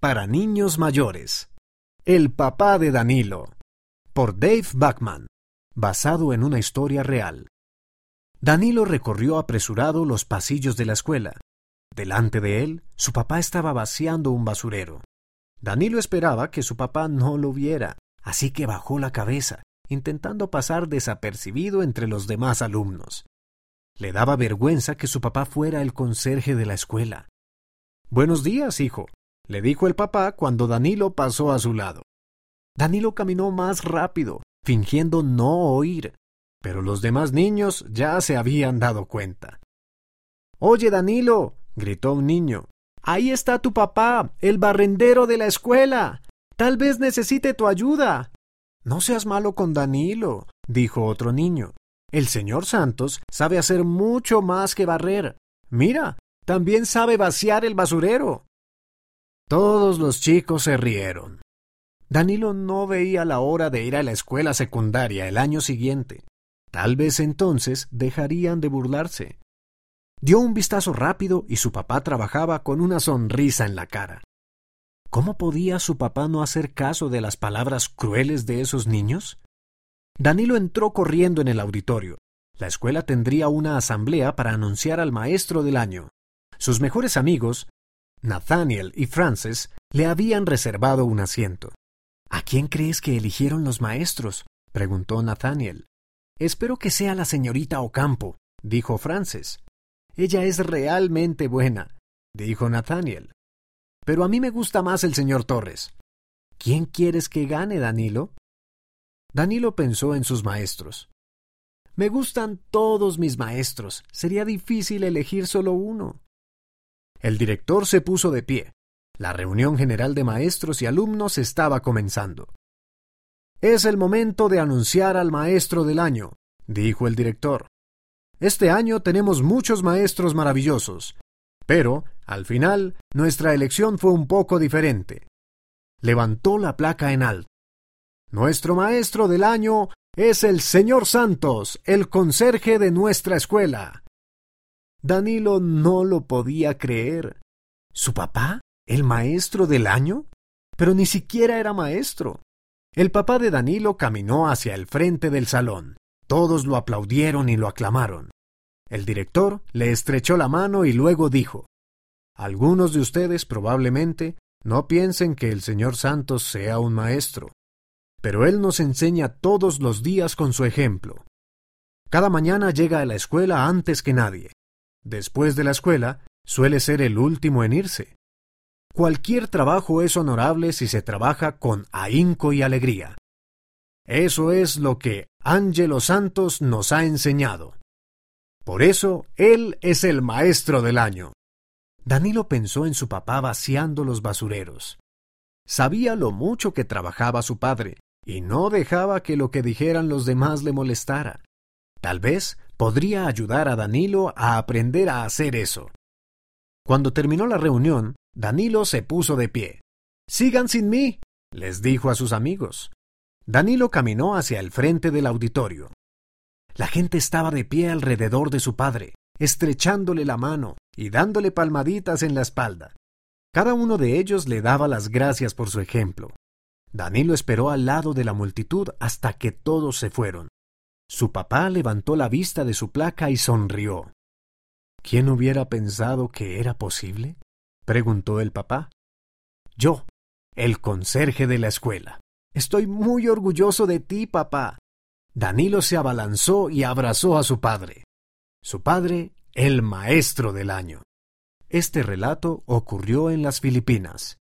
para niños mayores. El papá de Danilo. Por Dave Bachman. Basado en una historia real. Danilo recorrió apresurado los pasillos de la escuela. Delante de él, su papá estaba vaciando un basurero. Danilo esperaba que su papá no lo viera, así que bajó la cabeza, intentando pasar desapercibido entre los demás alumnos. Le daba vergüenza que su papá fuera el conserje de la escuela. Buenos días, hijo, le dijo el papá cuando Danilo pasó a su lado. Danilo caminó más rápido, fingiendo no oír, pero los demás niños ya se habían dado cuenta. Oye, Danilo, gritó un niño, ahí está tu papá, el barrendero de la escuela. Tal vez necesite tu ayuda. No seas malo con Danilo, dijo otro niño. El señor Santos sabe hacer mucho más que barrer. Mira, también sabe vaciar el basurero. Todos los chicos se rieron. Danilo no veía la hora de ir a la escuela secundaria el año siguiente. Tal vez entonces dejarían de burlarse. Dio un vistazo rápido y su papá trabajaba con una sonrisa en la cara. ¿Cómo podía su papá no hacer caso de las palabras crueles de esos niños? Danilo entró corriendo en el auditorio. La escuela tendría una asamblea para anunciar al maestro del año. Sus mejores amigos, Nathaniel y Frances, le habían reservado un asiento. ¿A quién crees que eligieron los maestros? preguntó Nathaniel. Espero que sea la señorita Ocampo, dijo Frances. Ella es realmente buena, dijo Nathaniel. Pero a mí me gusta más el señor Torres. ¿Quién quieres que gane, Danilo? Danilo pensó en sus maestros. Me gustan todos mis maestros. Sería difícil elegir solo uno. El director se puso de pie. La reunión general de maestros y alumnos estaba comenzando. Es el momento de anunciar al maestro del año, dijo el director. Este año tenemos muchos maestros maravillosos, pero, al final, nuestra elección fue un poco diferente. Levantó la placa en alto. Nuestro maestro del año es el señor Santos, el conserje de nuestra escuela. Danilo no lo podía creer. ¿Su papá? ¿El maestro del año? Pero ni siquiera era maestro. El papá de Danilo caminó hacia el frente del salón. Todos lo aplaudieron y lo aclamaron. El director le estrechó la mano y luego dijo Algunos de ustedes probablemente no piensen que el señor Santos sea un maestro, pero Él nos enseña todos los días con su ejemplo. Cada mañana llega a la escuela antes que nadie. Después de la escuela, suele ser el último en irse. Cualquier trabajo es honorable si se trabaja con ahínco y alegría. Eso es lo que Ángelo Santos nos ha enseñado. Por eso, él es el maestro del año. Danilo pensó en su papá vaciando los basureros. Sabía lo mucho que trabajaba su padre, y no dejaba que lo que dijeran los demás le molestara. Tal vez podría ayudar a Danilo a aprender a hacer eso. Cuando terminó la reunión, Danilo se puso de pie. Sigan sin mí, les dijo a sus amigos. Danilo caminó hacia el frente del auditorio. La gente estaba de pie alrededor de su padre, estrechándole la mano y dándole palmaditas en la espalda. Cada uno de ellos le daba las gracias por su ejemplo. Danilo esperó al lado de la multitud hasta que todos se fueron. Su papá levantó la vista de su placa y sonrió. ¿Quién hubiera pensado que era posible? preguntó el papá. Yo, el conserje de la escuela. Estoy muy orgulloso de ti, papá. Danilo se abalanzó y abrazó a su padre. Su padre, el maestro del año. Este relato ocurrió en las Filipinas.